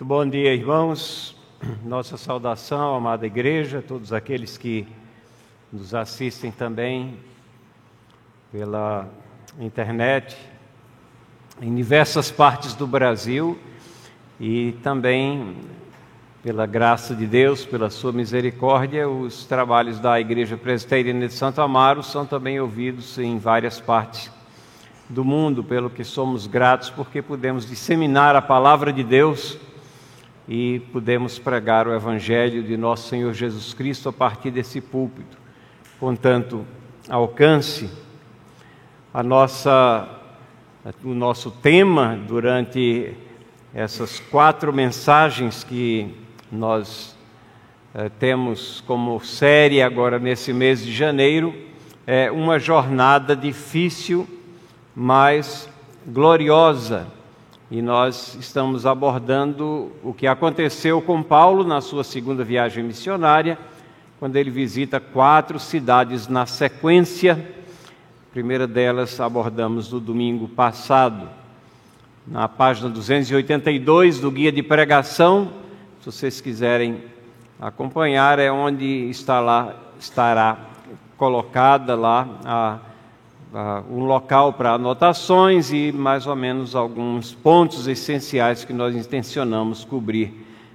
Muito bom dia, irmãos. Nossa saudação, amada igreja, todos aqueles que nos assistem também pela internet, em diversas partes do Brasil e também, pela graça de Deus, pela sua misericórdia, os trabalhos da Igreja Presbiteriana de Santo Amaro são também ouvidos em várias partes do mundo, pelo que somos gratos porque podemos disseminar a palavra de Deus e podemos pregar o Evangelho de nosso Senhor Jesus Cristo a partir desse púlpito. Contanto, alcance a nossa, o nosso tema durante essas quatro mensagens que nós eh, temos como série agora nesse mês de janeiro, é uma jornada difícil, mas gloriosa e nós estamos abordando o que aconteceu com Paulo na sua segunda viagem missionária, quando ele visita quatro cidades na sequência. A primeira delas abordamos no domingo passado. Na página 282 do guia de pregação, se vocês quiserem acompanhar, é onde está lá, estará colocada lá a um local para anotações e mais ou menos alguns pontos essenciais que nós intencionamos cobrir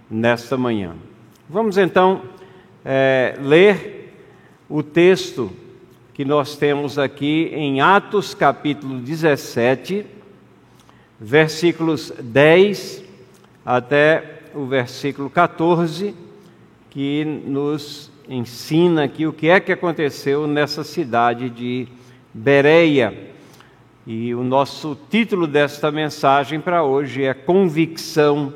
nesta manhã. Vamos então é, ler o texto que nós temos aqui em Atos capítulo 17, versículos 10 até o versículo 14, que nos ensina aqui o que é que aconteceu nessa cidade de Bereia. E o nosso título desta mensagem para hoje é Convicção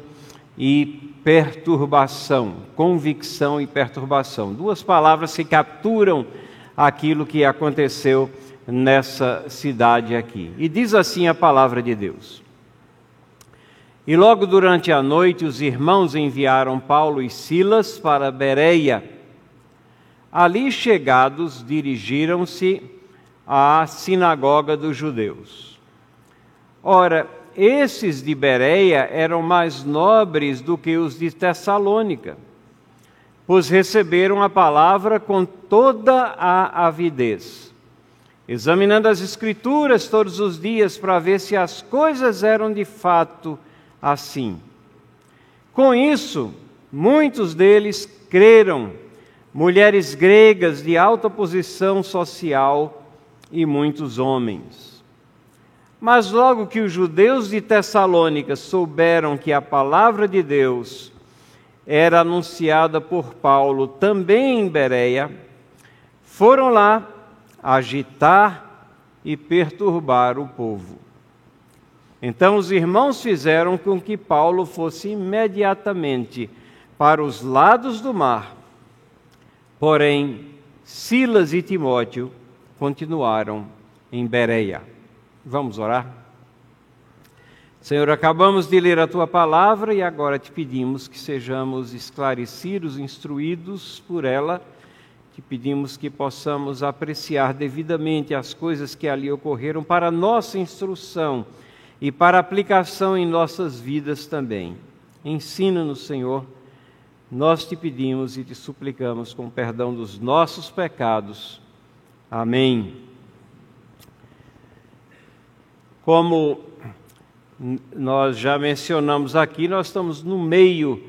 e Perturbação. Convicção e perturbação. Duas palavras que capturam aquilo que aconteceu nessa cidade aqui. E diz assim a palavra de Deus. E logo durante a noite os irmãos enviaram Paulo e Silas para Bereia. Ali chegados, dirigiram-se à sinagoga dos judeus. Ora, esses de Bereia eram mais nobres do que os de Tessalônica, pois receberam a palavra com toda a avidez, examinando as Escrituras todos os dias para ver se as coisas eram de fato assim. Com isso, muitos deles creram, mulheres gregas de alta posição social e muitos homens. Mas logo que os judeus de Tessalônica souberam que a palavra de Deus era anunciada por Paulo também em Bereia, foram lá agitar e perturbar o povo. Então os irmãos fizeram com que Paulo fosse imediatamente para os lados do mar. Porém, Silas e Timóteo continuaram em Bereia. Vamos orar? Senhor, acabamos de ler a tua palavra e agora te pedimos que sejamos esclarecidos, instruídos por ela. Te pedimos que possamos apreciar devidamente as coisas que ali ocorreram para nossa instrução e para aplicação em nossas vidas também. Ensina-nos, Senhor. Nós te pedimos e te suplicamos com perdão dos nossos pecados Amém. Como nós já mencionamos aqui, nós estamos no meio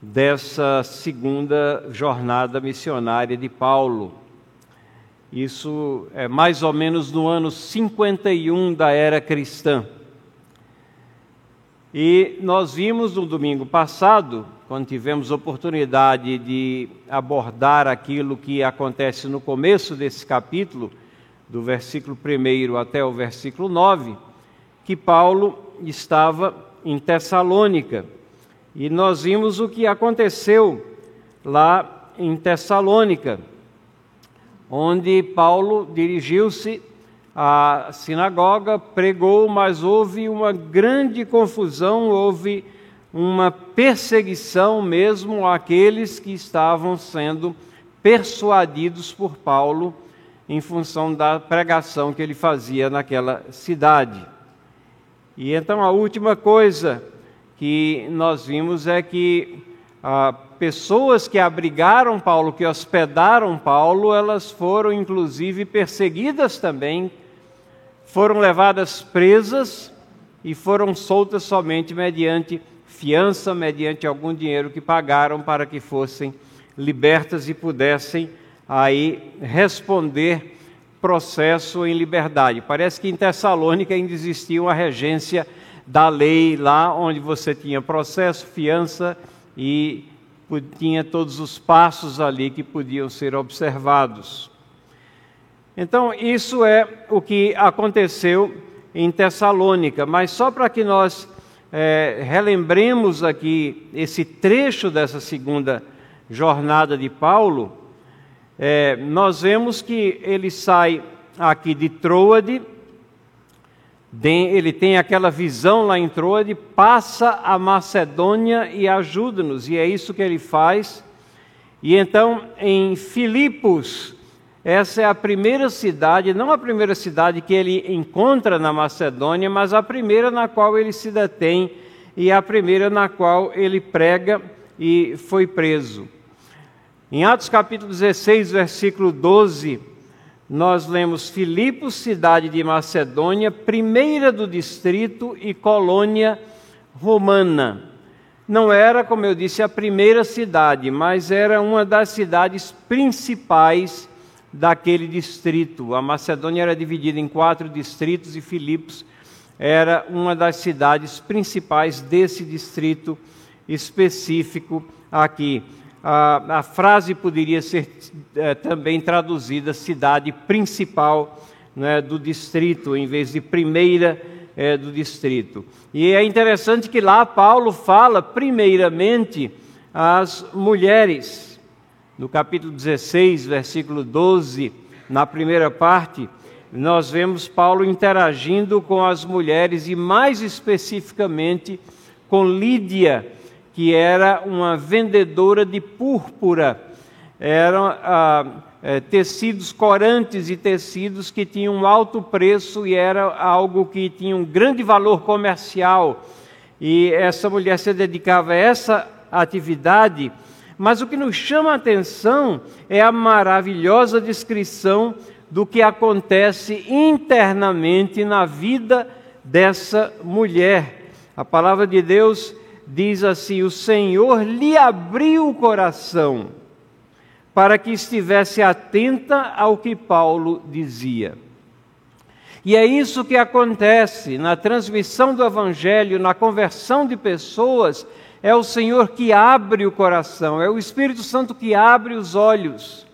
dessa segunda jornada missionária de Paulo. Isso é mais ou menos no ano 51 da era cristã. E nós vimos no domingo passado quando tivemos oportunidade de abordar aquilo que acontece no começo desse capítulo, do versículo 1 até o versículo 9, que Paulo estava em Tessalônica. E nós vimos o que aconteceu lá em Tessalônica, onde Paulo dirigiu-se à sinagoga, pregou, mas houve uma grande confusão, houve uma perseguição mesmo àqueles que estavam sendo persuadidos por Paulo em função da pregação que ele fazia naquela cidade. E então a última coisa que nós vimos é que ah, pessoas que abrigaram Paulo, que hospedaram Paulo, elas foram inclusive perseguidas também, foram levadas presas e foram soltas somente mediante fiança, mediante algum dinheiro que pagaram para que fossem libertas e pudessem aí responder processo em liberdade. Parece que em Tessalônica ainda existia uma regência da lei lá onde você tinha processo, fiança e tinha todos os passos ali que podiam ser observados. Então, isso é o que aconteceu em Tessalônica, mas só para que nós é, relembremos aqui esse trecho dessa segunda jornada de Paulo, é, nós vemos que ele sai aqui de Troade, ele tem aquela visão lá em Troade, passa a Macedônia e ajuda-nos, e é isso que ele faz. E então, em Filipos, essa é a primeira cidade, não a primeira cidade que ele encontra na Macedônia, mas a primeira na qual ele se detém e a primeira na qual ele prega e foi preso. Em Atos capítulo 16, versículo 12, nós lemos Filipos, cidade de Macedônia, primeira do distrito e colônia romana. Não era, como eu disse, a primeira cidade, mas era uma das cidades principais daquele distrito. A Macedônia era dividida em quatro distritos e Filipos era uma das cidades principais desse distrito específico aqui. A, a frase poderia ser é, também traduzida cidade principal né, do distrito, em vez de primeira é, do distrito. E é interessante que lá Paulo fala primeiramente às mulheres. No capítulo 16, versículo 12, na primeira parte, nós vemos Paulo interagindo com as mulheres e, mais especificamente, com Lídia, que era uma vendedora de púrpura. Eram ah, é, tecidos corantes e tecidos que tinham um alto preço e era algo que tinha um grande valor comercial. E essa mulher se dedicava a essa atividade mas o que nos chama a atenção é a maravilhosa descrição do que acontece internamente na vida dessa mulher. A palavra de Deus diz assim: O Senhor lhe abriu o coração para que estivesse atenta ao que Paulo dizia. E é isso que acontece na transmissão do Evangelho, na conversão de pessoas é o Senhor que abre o coração, é o Espírito Santo que abre os olhos.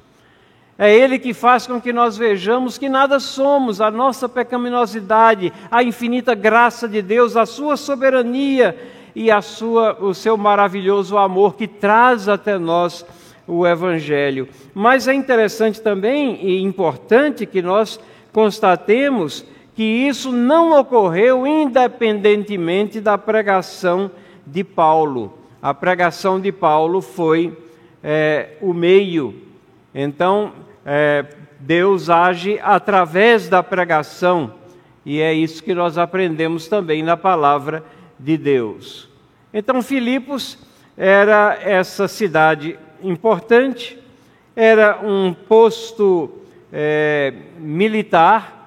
É Ele que faz com que nós vejamos que nada somos, a nossa pecaminosidade, a infinita graça de Deus, a Sua soberania e a sua, o seu maravilhoso amor que traz até nós o Evangelho. Mas é interessante também e importante que nós constatemos que isso não ocorreu independentemente da pregação de Paulo. A pregação de Paulo foi é, o meio. Então, é, Deus age através da pregação, e é isso que nós aprendemos também na palavra de Deus. Então, Filipos era essa cidade importante, era um posto é, militar,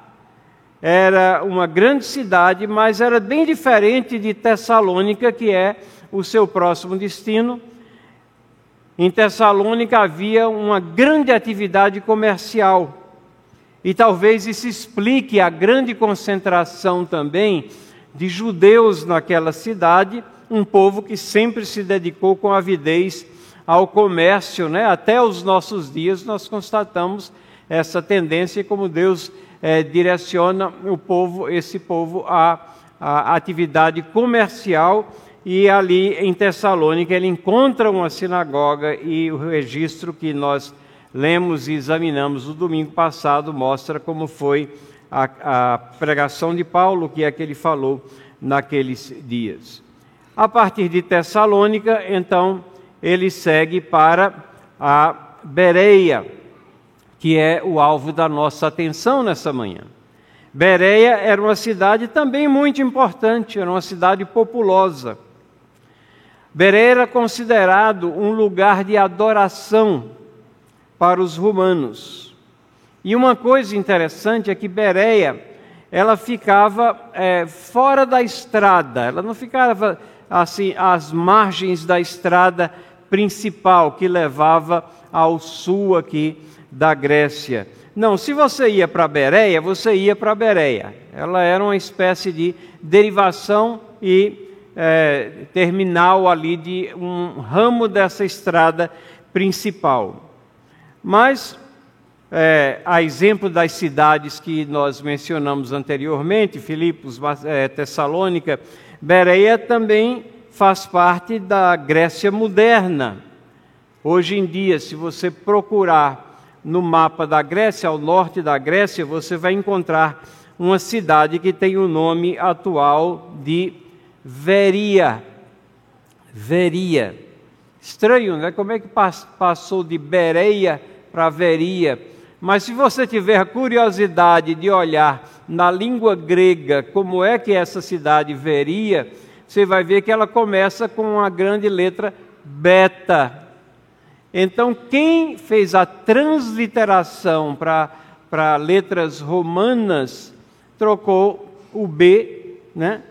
era uma grande cidade, mas era bem diferente de Tessalônica, que é o seu próximo destino. Em Tessalônica havia uma grande atividade comercial. E talvez isso explique a grande concentração também de judeus naquela cidade, um povo que sempre se dedicou com avidez ao comércio, né? Até os nossos dias nós constatamos essa tendência como Deus é, direciona o povo, esse povo à, à atividade comercial e ali em Tessalônica ele encontra uma sinagoga e o registro que nós lemos e examinamos no domingo passado mostra como foi a, a pregação de Paulo, que é que ele falou naqueles dias. A partir de Tessalônica, então, ele segue para a Bereia que é o alvo da nossa atenção nessa manhã. Bereia era uma cidade também muito importante, era uma cidade populosa. Bereia era considerado um lugar de adoração para os romanos. E uma coisa interessante é que Bereia, ela ficava é, fora da estrada, ela não ficava assim às margens da estrada principal que levava ao sul aqui da Grécia. Não, se você ia para Bereia, você ia para Bereia. Ela era uma espécie de derivação e é, terminal ali de um ramo dessa estrada principal. Mas, é, a exemplo das cidades que nós mencionamos anteriormente, Filipos, é, Tessalônica, Bereia também faz parte da Grécia moderna. Hoje em dia, se você procurar no mapa da Grécia, ao norte da Grécia, você vai encontrar uma cidade que tem o nome atual de Veria. Veria. Estranho, né? Como é que passou de Bereia para Veria? Mas se você tiver a curiosidade de olhar na língua grega como é que essa cidade Veria, você vai ver que ela começa com uma grande letra beta. Então, quem fez a transliteração para letras romanas trocou o B né,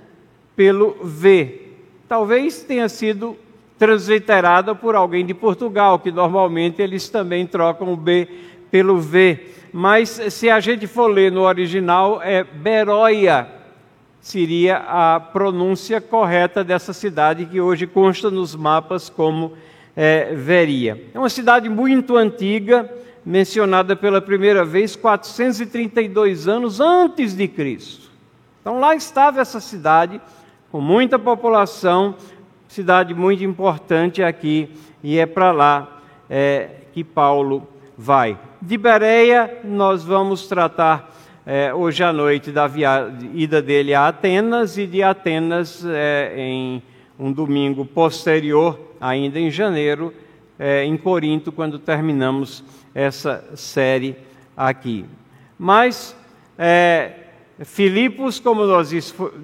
pelo V. Talvez tenha sido transliterada por alguém de Portugal, que normalmente eles também trocam o B pelo V. Mas se a gente for ler no original, é Beroia, seria a pronúncia correta dessa cidade que hoje consta nos mapas como é, Veria. É uma cidade muito antiga, mencionada pela primeira vez 432 anos antes de Cristo. Então lá estava essa cidade com muita população, cidade muito importante aqui, e é para lá é, que Paulo vai. De Bereia, nós vamos tratar é, hoje à noite da via... ida dele a Atenas e de Atenas é, em um domingo posterior, ainda em janeiro, é, em Corinto, quando terminamos essa série aqui. Mas é, Filipos, como nós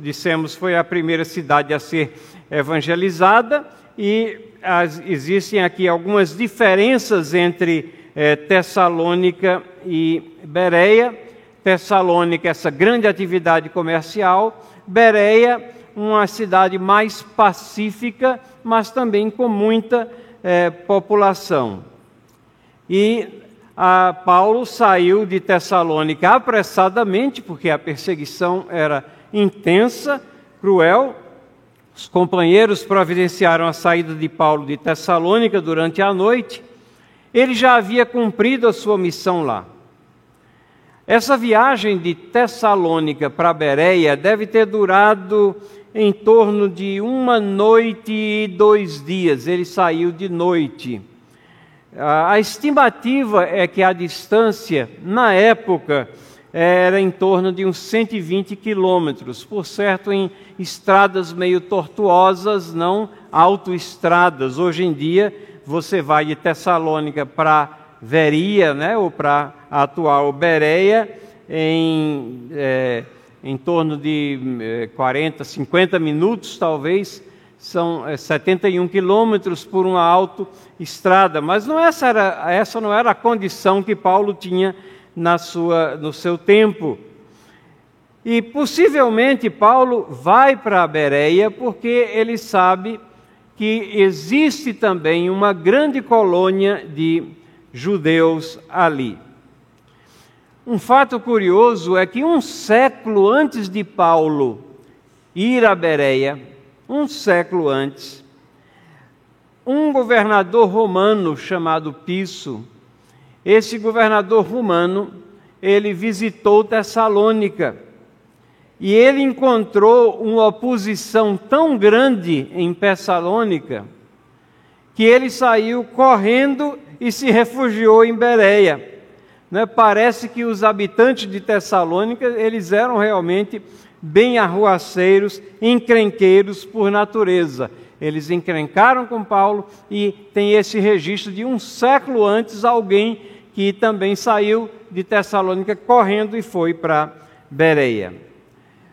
dissemos, foi a primeira cidade a ser evangelizada e as, existem aqui algumas diferenças entre é, Tessalônica e Bereia. Tessalônica, essa grande atividade comercial, Bereia, uma cidade mais pacífica, mas também com muita é, população. E Paulo saiu de Tessalônica apressadamente, porque a perseguição era intensa, cruel. Os companheiros providenciaram a saída de Paulo de Tessalônica durante a noite. Ele já havia cumprido a sua missão lá. Essa viagem de Tessalônica para Bereia deve ter durado em torno de uma noite e dois dias. Ele saiu de noite. A estimativa é que a distância, na época, era em torno de uns 120 quilômetros, por certo, em estradas meio tortuosas, não autoestradas. Hoje em dia, você vai de Tessalônica para Veria, né, ou para a atual Bereia, em. É, em torno de 40, eh, 50 minutos, talvez, são 71 eh, quilômetros por uma autoestrada. Mas não essa, era, essa não era a condição que Paulo tinha na sua, no seu tempo. E possivelmente Paulo vai para a Bereia porque ele sabe que existe também uma grande colônia de judeus ali. Um fato curioso é que um século antes de Paulo ir a Bereia, um século antes, um governador romano chamado Piso, esse governador romano, ele visitou Tessalônica e ele encontrou uma oposição tão grande em Tessalônica que ele saiu correndo e se refugiou em Bereia. Né? Parece que os habitantes de Tessalônica, eles eram realmente bem arruaceiros, encrenqueiros por natureza. Eles encrencaram com Paulo e tem esse registro de um século antes alguém que também saiu de Tessalônica correndo e foi para Bereia.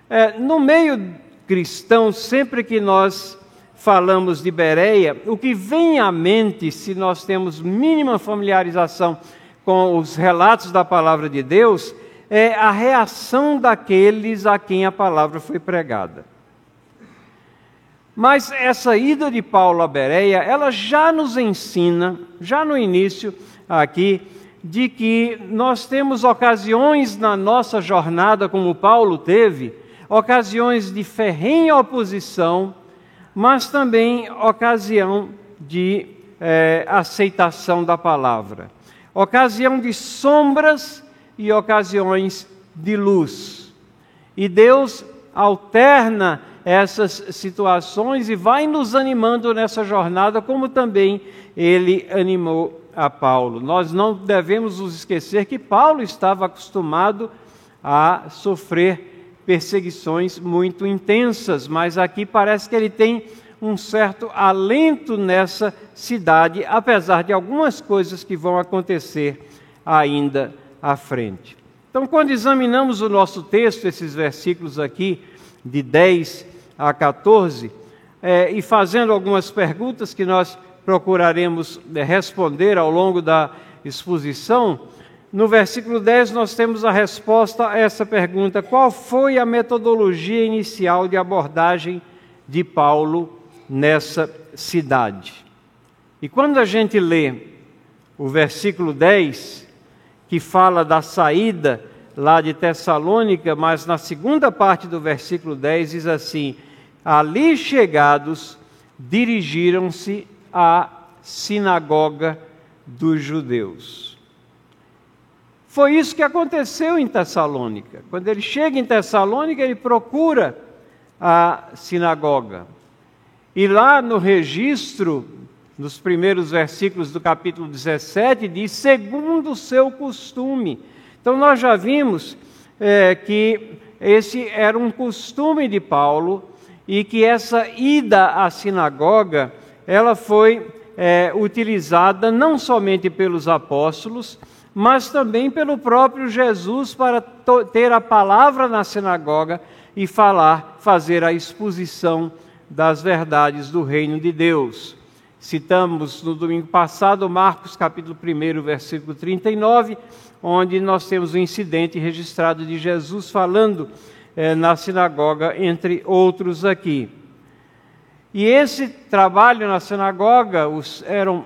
É, no meio cristão, sempre que nós falamos de Bereia, o que vem à mente, se nós temos mínima familiarização com os relatos da palavra de Deus, é a reação daqueles a quem a palavra foi pregada. Mas essa ida de Paulo a Bereia, ela já nos ensina, já no início aqui, de que nós temos ocasiões na nossa jornada, como Paulo teve, ocasiões de ferrenha oposição, mas também ocasião de é, aceitação da palavra, ocasião de sombras e ocasiões de luz. E Deus alterna essas situações e vai nos animando nessa jornada, como também ele animou a Paulo. Nós não devemos nos esquecer que Paulo estava acostumado a sofrer perseguições muito intensas, mas aqui parece que ele tem um certo alento nessa cidade, apesar de algumas coisas que vão acontecer ainda à frente. Então, quando examinamos o nosso texto, esses versículos aqui, de 10 a 14, é, e fazendo algumas perguntas que nós procuraremos é, responder ao longo da exposição, no versículo 10 nós temos a resposta a essa pergunta: qual foi a metodologia inicial de abordagem de Paulo nessa cidade? E quando a gente lê o versículo 10, que fala da saída lá de Tessalônica, mas na segunda parte do versículo 10 diz assim: Ali chegados, dirigiram-se à sinagoga dos judeus. Foi isso que aconteceu em Tessalônica. Quando ele chega em Tessalônica, ele procura a sinagoga. E lá no registro, nos primeiros versículos do capítulo 17, diz: segundo o seu costume. Então nós já vimos é, que esse era um costume de Paulo e que essa ida à sinagoga ela foi é, utilizada não somente pelos apóstolos, mas também pelo próprio Jesus para ter a palavra na sinagoga e falar, fazer a exposição das verdades do reino de Deus. Citamos no domingo passado Marcos capítulo 1, versículo 39, onde nós temos o um incidente registrado de Jesus falando é, na sinagoga, entre outros aqui. E esse trabalho na sinagoga os, eram,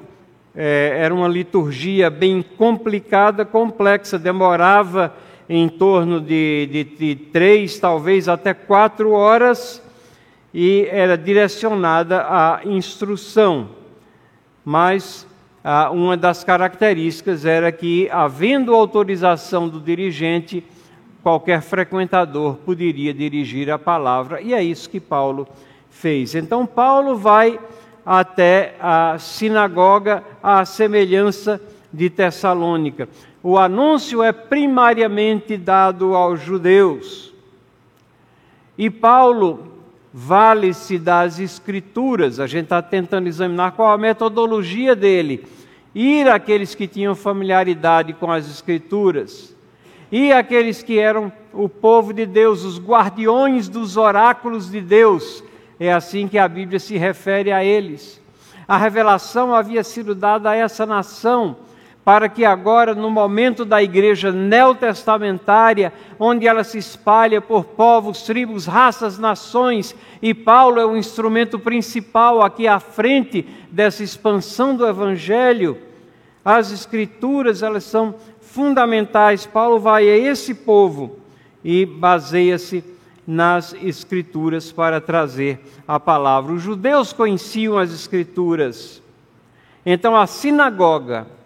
é, era uma liturgia bem complicada, complexa, demorava em torno de, de, de três, talvez até quatro horas, e era direcionada à instrução. Mas ah, uma das características era que, havendo autorização do dirigente, qualquer frequentador poderia dirigir a palavra, e é isso que Paulo fez. Então, Paulo vai até a sinagoga à semelhança de Tessalônica. O anúncio é primariamente dado aos judeus. E Paulo vale-se das escrituras. A gente está tentando examinar qual a metodologia dele. Ir àqueles que tinham familiaridade com as escrituras e aqueles que eram o povo de Deus, os guardiões dos oráculos de Deus. É assim que a Bíblia se refere a eles. A revelação havia sido dada a essa nação, para que agora, no momento da igreja neotestamentária, onde ela se espalha por povos, tribos, raças, nações, e Paulo é o instrumento principal aqui à frente dessa expansão do evangelho, as escrituras, elas são fundamentais. Paulo vai a esse povo e baseia-se nas Escrituras para trazer a palavra. Os judeus conheciam as Escrituras. Então, a sinagoga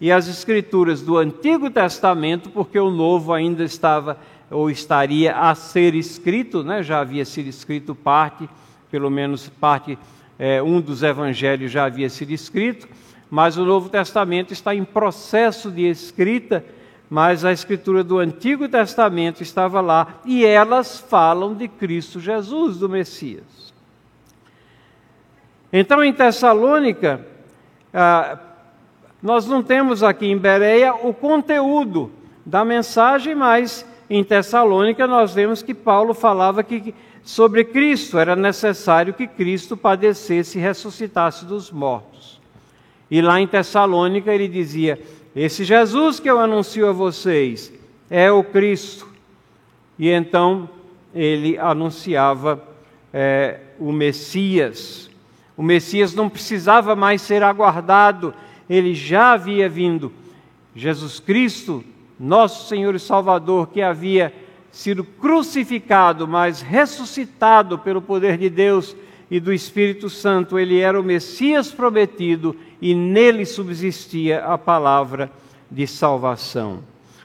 e as Escrituras do Antigo Testamento, porque o Novo ainda estava ou estaria a ser escrito, né? já havia sido escrito parte, pelo menos parte, é, um dos evangelhos já havia sido escrito mas o Novo Testamento está em processo de escrita, mas a escritura do Antigo Testamento estava lá e elas falam de Cristo Jesus, do Messias. Então, em Tessalônica, ah, nós não temos aqui em Bereia o conteúdo da mensagem, mas em Tessalônica nós vemos que Paulo falava que sobre Cristo. Era necessário que Cristo padecesse e ressuscitasse dos mortos. E lá em Tessalônica ele dizia: Esse Jesus que eu anuncio a vocês é o Cristo. E então ele anunciava é, o Messias. O Messias não precisava mais ser aguardado, ele já havia vindo. Jesus Cristo, nosso Senhor e Salvador, que havia sido crucificado, mas ressuscitado pelo poder de Deus e do Espírito Santo, ele era o Messias prometido e nele subsistia a palavra de salvação.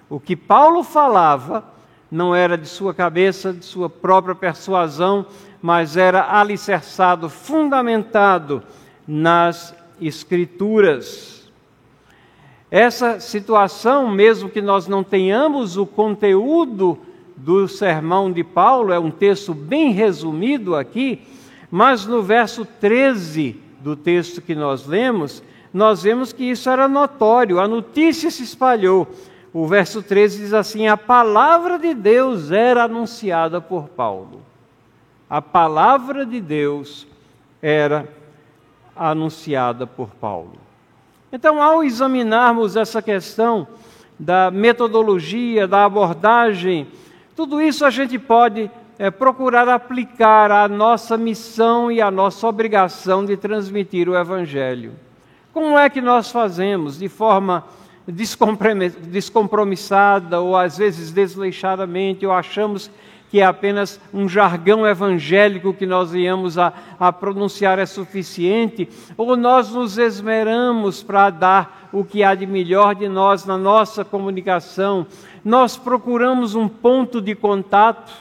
O que Paulo falava não era de sua cabeça, de sua própria persuasão, mas era alicerçado, fundamentado nas Escrituras. Essa situação, mesmo que nós não tenhamos o conteúdo do sermão de Paulo, é um texto bem resumido aqui, mas no verso 13 do texto que nós lemos, nós vemos que isso era notório, a notícia se espalhou. O verso 13 diz assim: A palavra de Deus era anunciada por Paulo. A palavra de Deus era anunciada por Paulo. Então, ao examinarmos essa questão da metodologia, da abordagem, tudo isso a gente pode é, procurar aplicar à nossa missão e à nossa obrigação de transmitir o Evangelho. Como é que nós fazemos de forma descompromissada ou às vezes desleixadamente, ou achamos que é apenas um jargão evangélico que nós viemos a, a pronunciar é suficiente, ou nós nos esmeramos para dar o que há de melhor de nós na nossa comunicação, nós procuramos um ponto de contato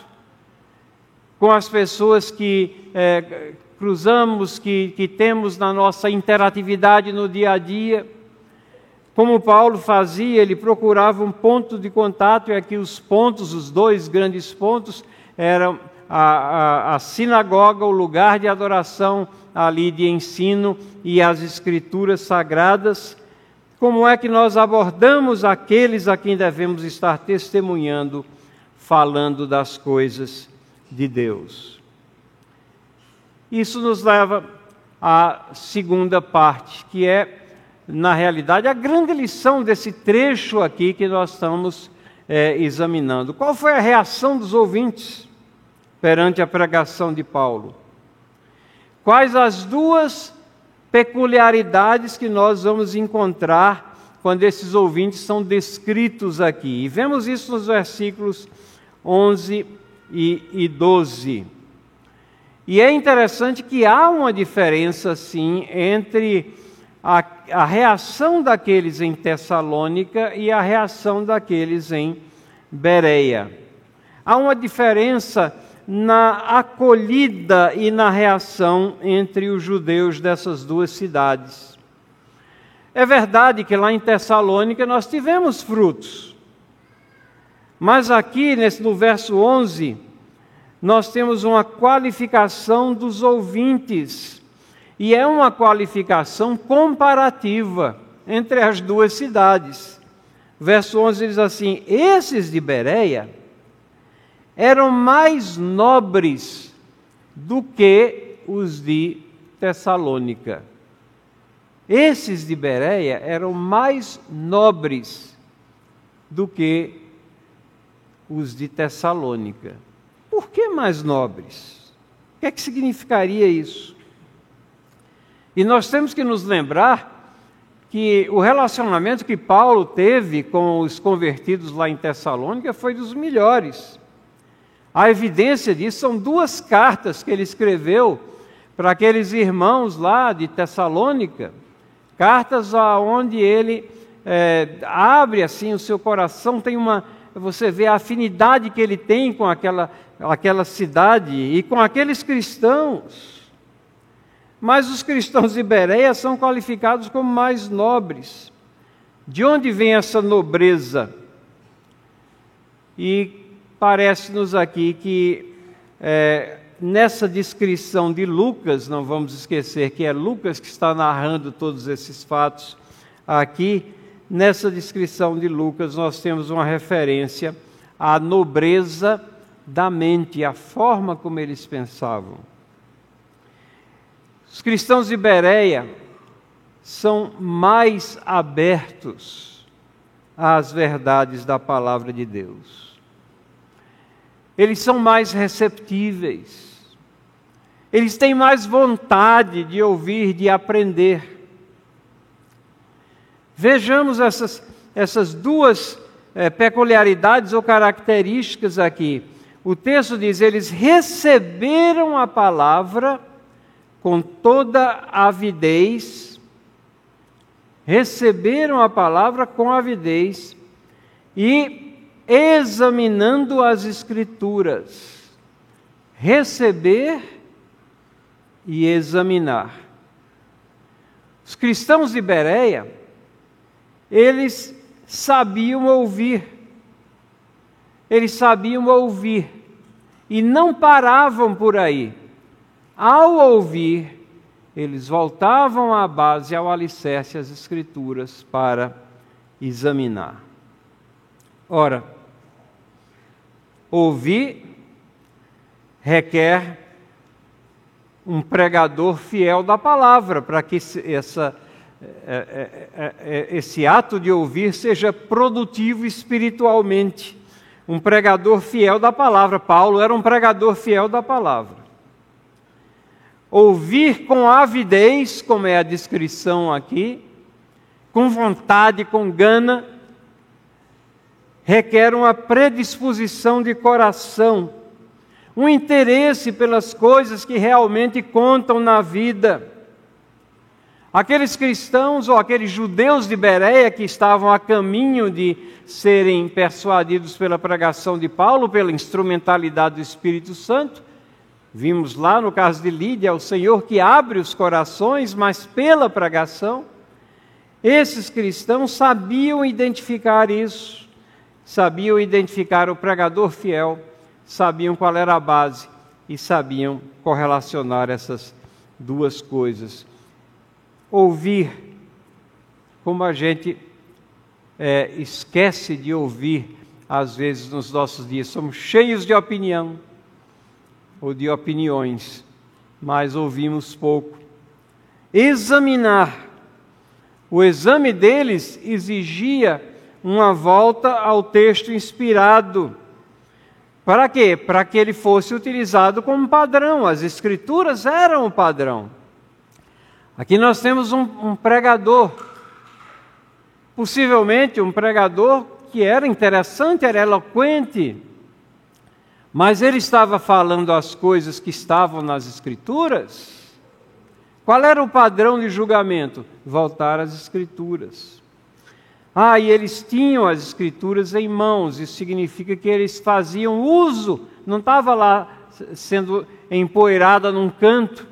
com as pessoas que é, cruzamos, que, que temos na nossa interatividade no dia a dia. Como Paulo fazia, ele procurava um ponto de contato, e aqui os pontos, os dois grandes pontos, eram a, a, a, sinagoga, o lugar de adoração ali de ensino e as escrituras sagradas. Como é que nós abordamos aqueles a quem devemos estar testemunhando, falando das coisas de Deus? Isso nos leva à segunda parte, que é na realidade, a grande lição desse trecho aqui que nós estamos é, examinando. Qual foi a reação dos ouvintes perante a pregação de Paulo? Quais as duas peculiaridades que nós vamos encontrar quando esses ouvintes são descritos aqui? E vemos isso nos versículos 11 e 12. E é interessante que há uma diferença, sim, entre a, a reação daqueles em Tessalônica e a reação daqueles em Bereia. Há uma diferença na acolhida e na reação entre os judeus dessas duas cidades. É verdade que lá em Tessalônica nós tivemos frutos, mas aqui nesse, no verso 11, nós temos uma qualificação dos ouvintes e é uma qualificação comparativa entre as duas cidades. Verso 11 diz assim: Esses de Bereia eram mais nobres do que os de Tessalônica. Esses de Bereia eram mais nobres do que os de Tessalônica. Por que mais nobres? O que é que significaria isso? E nós temos que nos lembrar que o relacionamento que Paulo teve com os convertidos lá em Tessalônica foi dos melhores. A evidência disso são duas cartas que ele escreveu para aqueles irmãos lá de Tessalônica, cartas aonde ele é, abre assim o seu coração, tem uma, você vê a afinidade que ele tem com aquela, aquela cidade e com aqueles cristãos. Mas os cristãos de Bereia são qualificados como mais nobres. De onde vem essa nobreza? E parece-nos aqui que é, nessa descrição de Lucas, não vamos esquecer que é Lucas que está narrando todos esses fatos aqui, nessa descrição de Lucas nós temos uma referência à nobreza da mente, a forma como eles pensavam. Os cristãos de Bereia são mais abertos às verdades da palavra de Deus. Eles são mais receptíveis. Eles têm mais vontade de ouvir, de aprender. Vejamos essas, essas duas é, peculiaridades ou características aqui. O texto diz: eles receberam a palavra com toda avidez, receberam a palavra com avidez e examinando as Escrituras. Receber e examinar. Os cristãos de Bereia, eles sabiam ouvir. Eles sabiam ouvir e não paravam por aí. Ao ouvir, eles voltavam à base, ao alicerce, as Escrituras para examinar. Ora, ouvir requer um pregador fiel da palavra, para que essa, é, é, é, esse ato de ouvir seja produtivo espiritualmente. Um pregador fiel da palavra. Paulo era um pregador fiel da palavra. Ouvir com avidez, como é a descrição aqui, com vontade, com gana, requer uma predisposição de coração um interesse pelas coisas que realmente contam na vida. Aqueles cristãos ou aqueles judeus de Bereia que estavam a caminho de serem persuadidos pela pregação de Paulo, pela instrumentalidade do Espírito Santo, vimos lá no caso de Lídia, o Senhor que abre os corações, mas pela pregação, esses cristãos sabiam identificar isso, sabiam identificar o pregador fiel sabiam qual era a base e sabiam correlacionar essas duas coisas. Ouvir, como a gente é, esquece de ouvir, às vezes nos nossos dias, somos cheios de opinião ou de opiniões, mas ouvimos pouco. Examinar. O exame deles exigia uma volta ao texto inspirado para quê? Para que ele fosse utilizado como padrão. As escrituras eram o padrão. Aqui nós temos um, um pregador, possivelmente um pregador que era interessante, era eloquente, mas ele estava falando as coisas que estavam nas Escrituras. Qual era o padrão de julgamento? Voltar às Escrituras. Ah, e eles tinham as escrituras em mãos, isso significa que eles faziam uso, não estava lá sendo empoeirada num canto.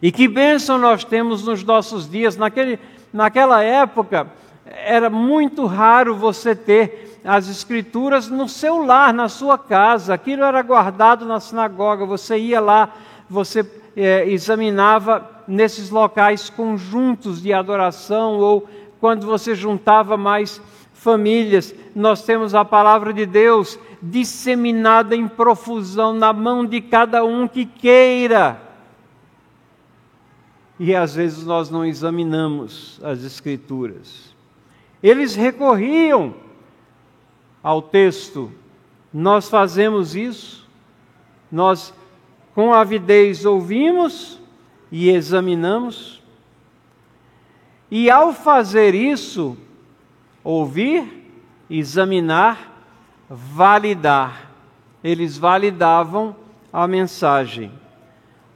E que bênção nós temos nos nossos dias. Naquele, naquela época, era muito raro você ter as escrituras no seu lar, na sua casa. Aquilo era guardado na sinagoga. Você ia lá, você é, examinava nesses locais conjuntos de adoração ou quando você juntava mais famílias, nós temos a palavra de Deus disseminada em profusão na mão de cada um que queira. E às vezes nós não examinamos as Escrituras. Eles recorriam ao texto, nós fazemos isso, nós com avidez ouvimos e examinamos. E ao fazer isso, ouvir, examinar, validar. Eles validavam a mensagem.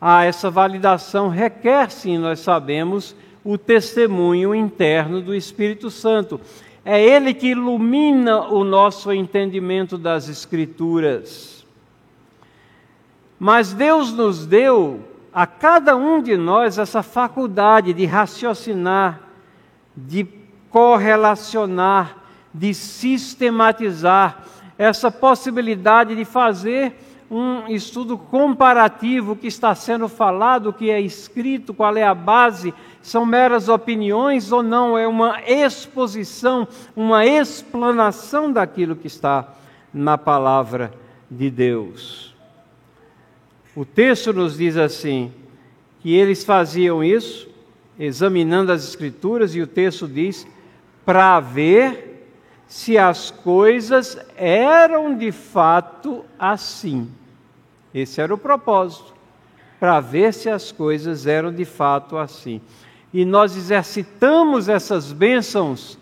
Ah, essa validação requer, sim, nós sabemos, o testemunho interno do Espírito Santo. É ele que ilumina o nosso entendimento das Escrituras. Mas Deus nos deu a cada um de nós essa faculdade de raciocinar, de correlacionar, de sistematizar, essa possibilidade de fazer um estudo comparativo que está sendo falado, que é escrito, qual é a base, são meras opiniões ou não, é uma exposição, uma explanação daquilo que está na palavra de Deus. O texto nos diz assim: que eles faziam isso, examinando as Escrituras, e o texto diz, para ver se as coisas eram de fato assim. Esse era o propósito, para ver se as coisas eram de fato assim. E nós exercitamos essas bênçãos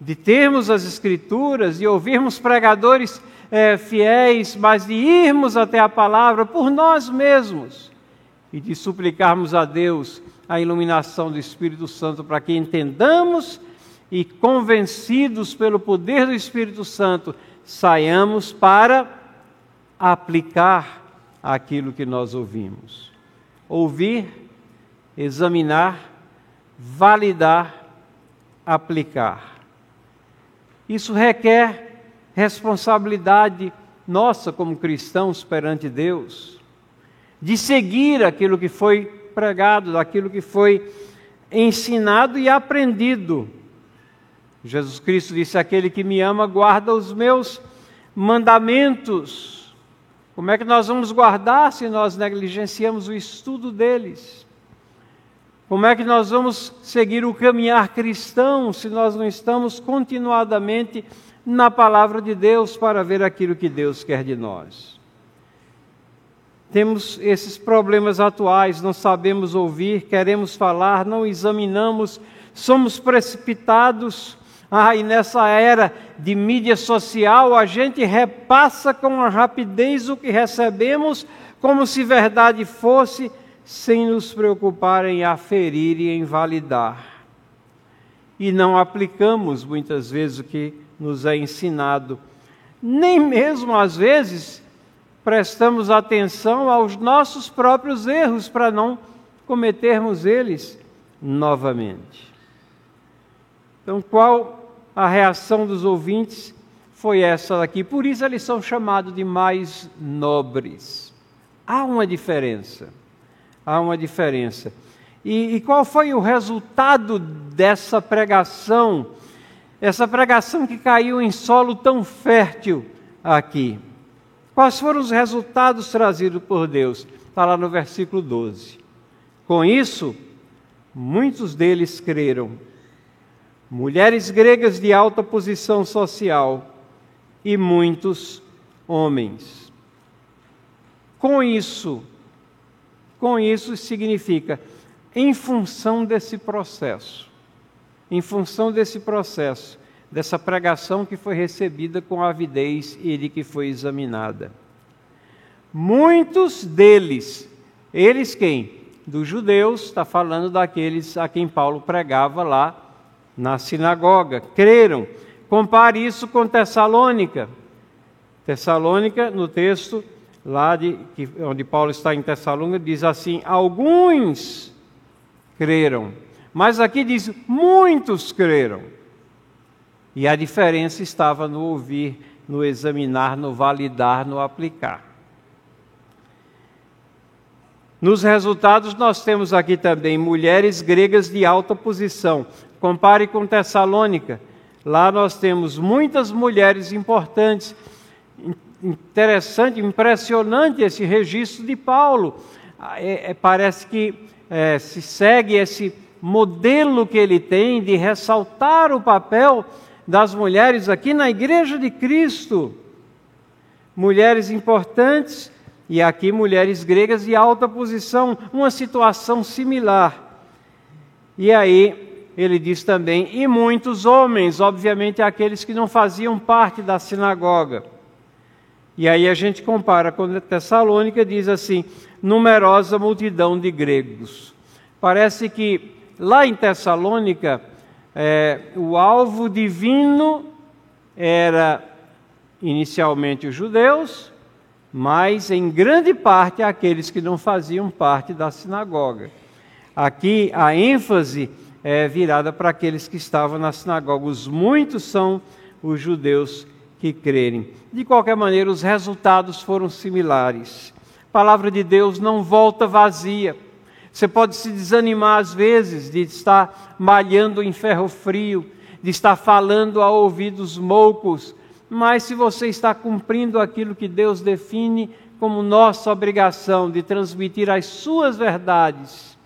de termos as Escrituras e ouvirmos pregadores é, fiéis, mas de irmos até a palavra por nós mesmos e de suplicarmos a Deus a iluminação do Espírito Santo para que entendamos e convencidos pelo poder do Espírito Santo saiamos para aplicar aquilo que nós ouvimos. Ouvir, examinar, validar, aplicar. Isso requer responsabilidade nossa como cristãos perante Deus, de seguir aquilo que foi pregado, daquilo que foi ensinado e aprendido. Jesus Cristo disse: Aquele que me ama guarda os meus mandamentos. Como é que nós vamos guardar se nós negligenciamos o estudo deles? Como é que nós vamos seguir o caminhar cristão se nós não estamos continuadamente na palavra de Deus para ver aquilo que Deus quer de nós. Temos esses problemas atuais, não sabemos ouvir, queremos falar, não examinamos, somos precipitados. Ah, e nessa era de mídia social, a gente repassa com rapidez o que recebemos, como se verdade fosse, sem nos preocupar em aferir e em validar. E não aplicamos muitas vezes o que nos é ensinado. Nem mesmo às vezes prestamos atenção aos nossos próprios erros para não cometermos eles novamente. Então, qual a reação dos ouvintes? Foi essa daqui. Por isso eles são chamados de mais nobres. Há uma diferença. Há uma diferença. E, e qual foi o resultado dessa pregação? essa pregação que caiu em solo tão fértil aqui. Quais foram os resultados trazidos por Deus? Está lá no versículo 12. Com isso, muitos deles creram. Mulheres gregas de alta posição social e muitos homens. Com isso, com isso significa em função desse processo em função desse processo, dessa pregação que foi recebida com avidez e de que foi examinada. Muitos deles, eles quem? Dos judeus, está falando daqueles a quem Paulo pregava lá na sinagoga, creram. Compare isso com Tessalônica. Tessalônica, no texto lá de, que, onde Paulo está em Tessalônica, diz assim: alguns creram. Mas aqui diz: muitos creram. E a diferença estava no ouvir, no examinar, no validar, no aplicar. Nos resultados, nós temos aqui também mulheres gregas de alta posição. Compare com Tessalônica. Lá nós temos muitas mulheres importantes. Interessante, impressionante esse registro de Paulo. É, é, parece que é, se segue esse modelo que ele tem de ressaltar o papel das mulheres aqui na Igreja de Cristo. Mulheres importantes e aqui mulheres gregas de alta posição, uma situação similar. E aí ele diz também, e muitos homens, obviamente aqueles que não faziam parte da sinagoga. E aí a gente compara com Tessalônica, diz assim: numerosa multidão de gregos. Parece que Lá em Tessalônica, é, o alvo divino era inicialmente os judeus, mas em grande parte aqueles que não faziam parte da sinagoga. Aqui a ênfase é virada para aqueles que estavam na sinagoga. Os muitos são os judeus que crerem. De qualquer maneira, os resultados foram similares. A palavra de Deus não volta vazia. Você pode se desanimar às vezes de estar malhando em ferro frio, de estar falando a ouvidos moucos, mas se você está cumprindo aquilo que Deus define como nossa obrigação de transmitir as suas verdades,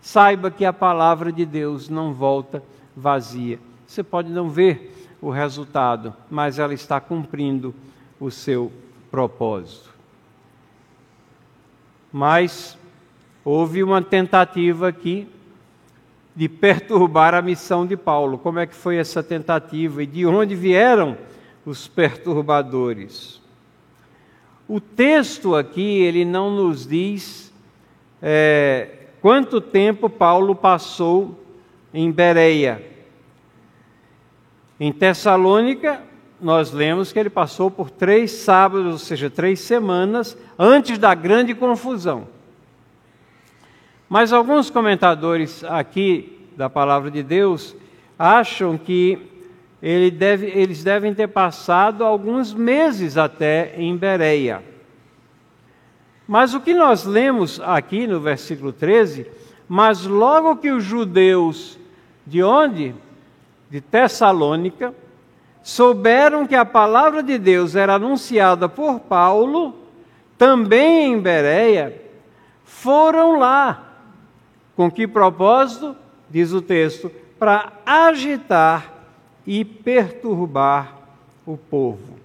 saiba que a palavra de Deus não volta vazia. Você pode não ver o resultado, mas ela está cumprindo o seu propósito. Mas houve uma tentativa aqui de perturbar a missão de Paulo. Como é que foi essa tentativa e de onde vieram os perturbadores? O texto aqui ele não nos diz é, quanto tempo Paulo passou em Bereia. Em Tessalônica, nós lemos que ele passou por três sábados, ou seja, três semanas, antes da grande confusão. Mas alguns comentadores aqui da palavra de Deus acham que ele deve, eles devem ter passado alguns meses até em Bereia. Mas o que nós lemos aqui no versículo 13, mas logo que os judeus de onde? De Tessalônica, souberam que a palavra de Deus era anunciada por Paulo, também em Bereia, foram lá com que propósito? Diz o texto: para agitar e perturbar o povo.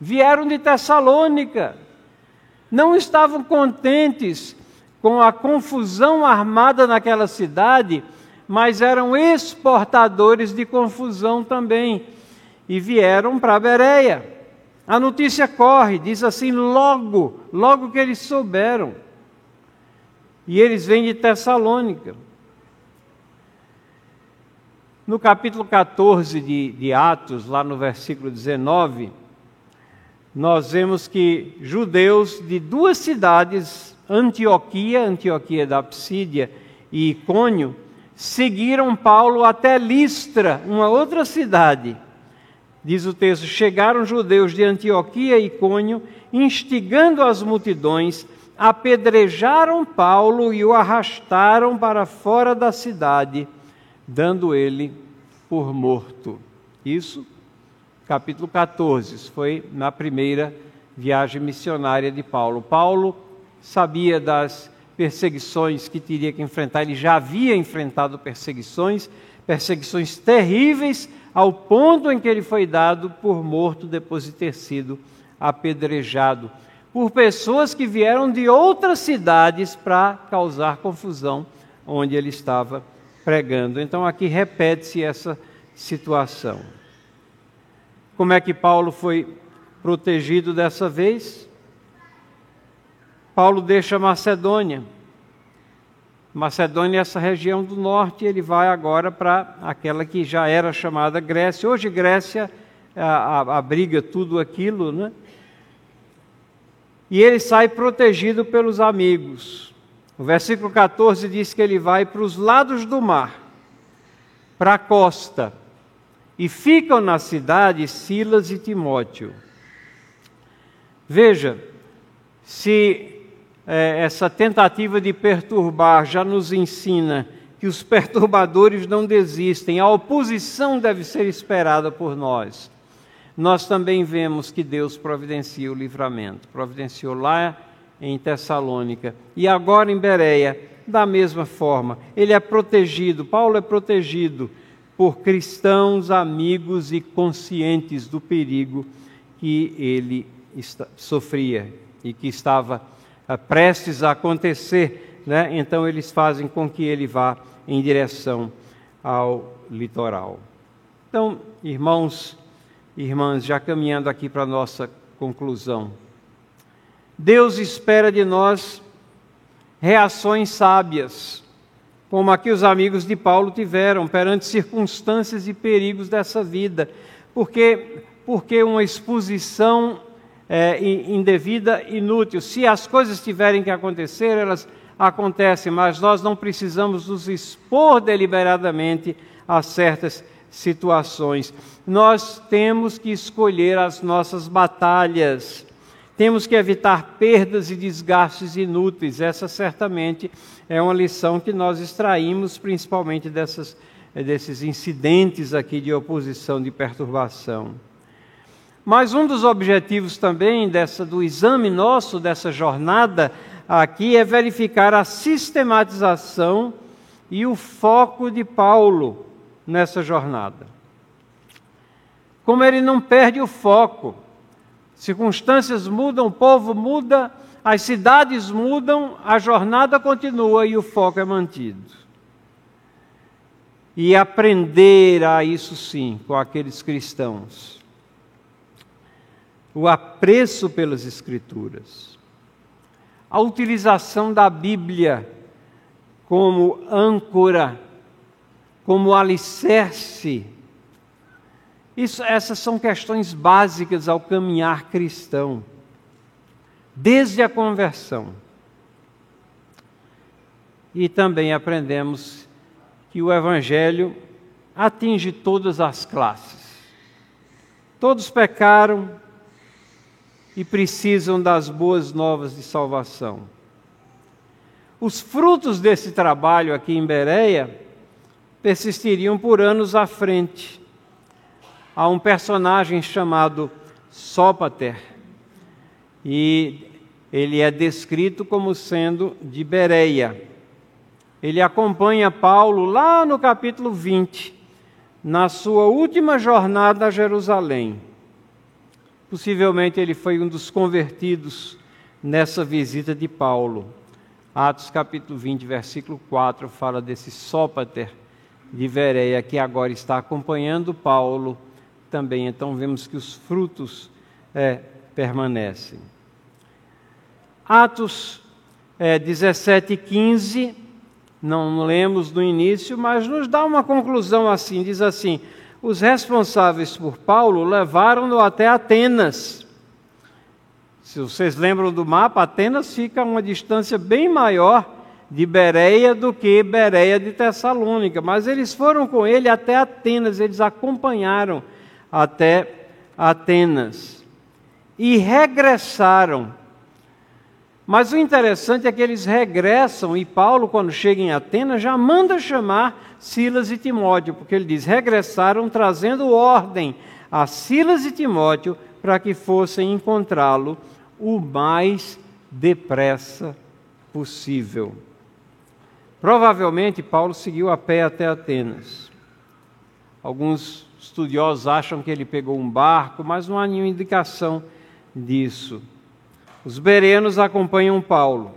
Vieram de Tessalônica, não estavam contentes com a confusão armada naquela cidade, mas eram exportadores de confusão também e vieram para Bereia. A notícia corre, diz assim: logo, logo que eles souberam. E eles vêm de Tessalônica. No capítulo 14 de, de Atos, lá no versículo 19, nós vemos que judeus de duas cidades, Antioquia, Antioquia da Psídia e Icônio, seguiram Paulo até Listra, uma outra cidade. Diz o texto: chegaram judeus de Antioquia e Icônio, instigando as multidões apedrejaram Paulo e o arrastaram para fora da cidade, dando ele por morto. Isso, capítulo 14, foi na primeira viagem missionária de Paulo. Paulo sabia das perseguições que teria que enfrentar, ele já havia enfrentado perseguições, perseguições terríveis, ao ponto em que ele foi dado por morto depois de ter sido apedrejado por pessoas que vieram de outras cidades para causar confusão onde ele estava pregando. Então aqui repete-se essa situação. Como é que Paulo foi protegido dessa vez? Paulo deixa Macedônia. Macedônia é essa região do norte, ele vai agora para aquela que já era chamada Grécia. Hoje Grécia abriga tudo aquilo, né? e ele sai protegido pelos amigos. O versículo 14 diz que ele vai para os lados do mar, para a costa, e ficam na cidade Silas e Timóteo. Veja, se é, essa tentativa de perturbar já nos ensina que os perturbadores não desistem, a oposição deve ser esperada por nós nós também vemos que Deus providencia o livramento. Providenciou lá em Tessalônica e agora em Bereia, da mesma forma. Ele é protegido, Paulo é protegido por cristãos, amigos e conscientes do perigo que ele sofria e que estava prestes a acontecer. Né? Então, eles fazem com que ele vá em direção ao litoral. Então, irmãos, irmãs, já caminhando aqui para a nossa conclusão. Deus espera de nós reações sábias, como aqui os amigos de Paulo tiveram perante circunstâncias e perigos dessa vida, porque, porque uma exposição é, indevida, inútil. Se as coisas tiverem que acontecer, elas acontecem, mas nós não precisamos nos expor deliberadamente a certas situações. Nós temos que escolher as nossas batalhas, temos que evitar perdas e desgastes inúteis. Essa certamente é uma lição que nós extraímos principalmente dessas desses incidentes aqui de oposição, de perturbação. Mas um dos objetivos também dessa, do exame nosso, dessa jornada aqui, é verificar a sistematização e o foco de Paulo nessa jornada. Como ele não perde o foco, circunstâncias mudam, o povo muda, as cidades mudam, a jornada continua e o foco é mantido. E aprender a isso sim com aqueles cristãos. O apreço pelas Escrituras. A utilização da Bíblia como âncora, como alicerce. Isso, essas são questões básicas ao caminhar cristão desde a conversão. E também aprendemos que o Evangelho atinge todas as classes. Todos pecaram e precisam das boas novas de salvação. Os frutos desse trabalho aqui em Bereia persistiriam por anos à frente. Há um personagem chamado Sópater, e ele é descrito como sendo de Bereia. Ele acompanha Paulo lá no capítulo 20, na sua última jornada a Jerusalém. Possivelmente ele foi um dos convertidos nessa visita de Paulo. Atos capítulo 20, versículo 4, fala desse Sópater de Bereia que agora está acompanhando Paulo também. Então vemos que os frutos é, permanecem. Atos é, 17 e 15, não lemos no início, mas nos dá uma conclusão assim: diz assim, os responsáveis por Paulo levaram-no até Atenas. Se vocês lembram do mapa, Atenas fica a uma distância bem maior de Bereia do que Bereia de Tessalônica, mas eles foram com ele até Atenas, eles acompanharam até Atenas e regressaram mas o interessante é que eles regressam e Paulo, quando chega em Atenas, já manda chamar Silas e Timóteo, porque ele diz: regressaram trazendo ordem a Silas e Timóteo para que fossem encontrá-lo o mais depressa possível. Provavelmente Paulo seguiu a pé até Atenas. Alguns estudiosos acham que ele pegou um barco, mas não há nenhuma indicação disso. Os bereanos acompanham Paulo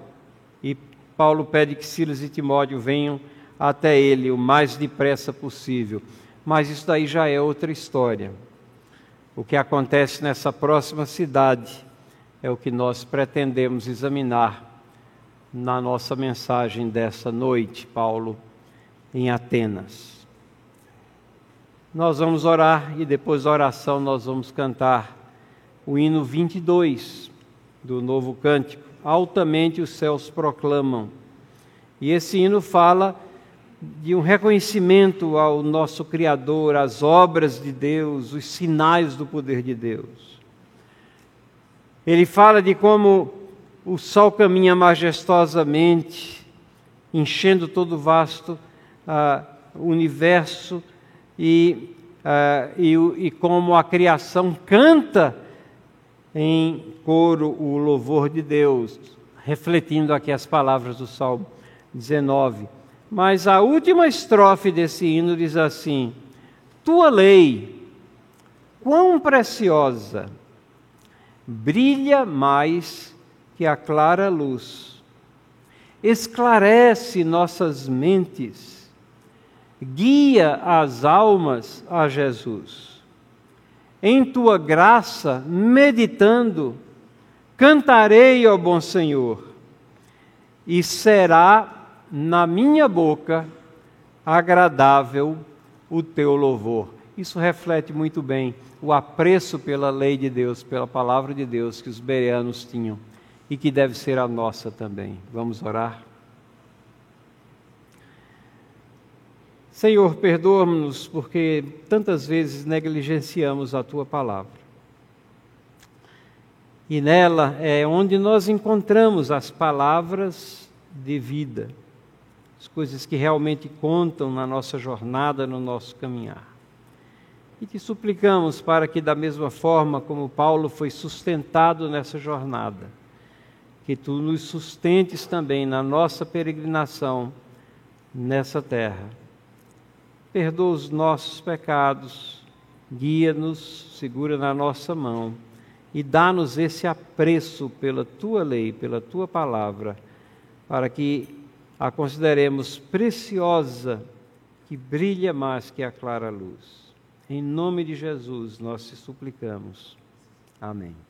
e Paulo pede que Silas e Timóteo venham até ele o mais depressa possível. Mas isso daí já é outra história. O que acontece nessa próxima cidade é o que nós pretendemos examinar na nossa mensagem dessa noite, Paulo, em Atenas. Nós vamos orar e depois da oração nós vamos cantar o hino 22 do novo cântico. Altamente os céus proclamam. E esse hino fala de um reconhecimento ao nosso Criador, às obras de Deus, os sinais do poder de Deus. Ele fala de como o sol caminha majestosamente, enchendo todo o vasto uh, universo, e, uh, e, e como a criação canta em coro o louvor de Deus, refletindo aqui as palavras do Salmo 19. Mas a última estrofe desse hino diz assim: Tua lei, quão preciosa, brilha mais que a clara luz, esclarece nossas mentes, guia as almas a Jesus em tua graça, meditando, cantarei ao bom Senhor, e será na minha boca agradável o teu louvor. Isso reflete muito bem o apreço pela lei de Deus, pela palavra de Deus que os bereanos tinham e que deve ser a nossa também. Vamos orar? Senhor, perdoa-nos porque tantas vezes negligenciamos a tua palavra. E nela é onde nós encontramos as palavras de vida, as coisas que realmente contam na nossa jornada, no nosso caminhar. E te suplicamos para que, da mesma forma como Paulo foi sustentado nessa jornada, que tu nos sustentes também na nossa peregrinação nessa terra. Perdoa os nossos pecados, guia-nos, segura na nossa mão e dá-nos esse apreço pela tua lei, pela tua palavra, para que a consideremos preciosa, que brilha mais que a clara luz. Em nome de Jesus nós te suplicamos. Amém.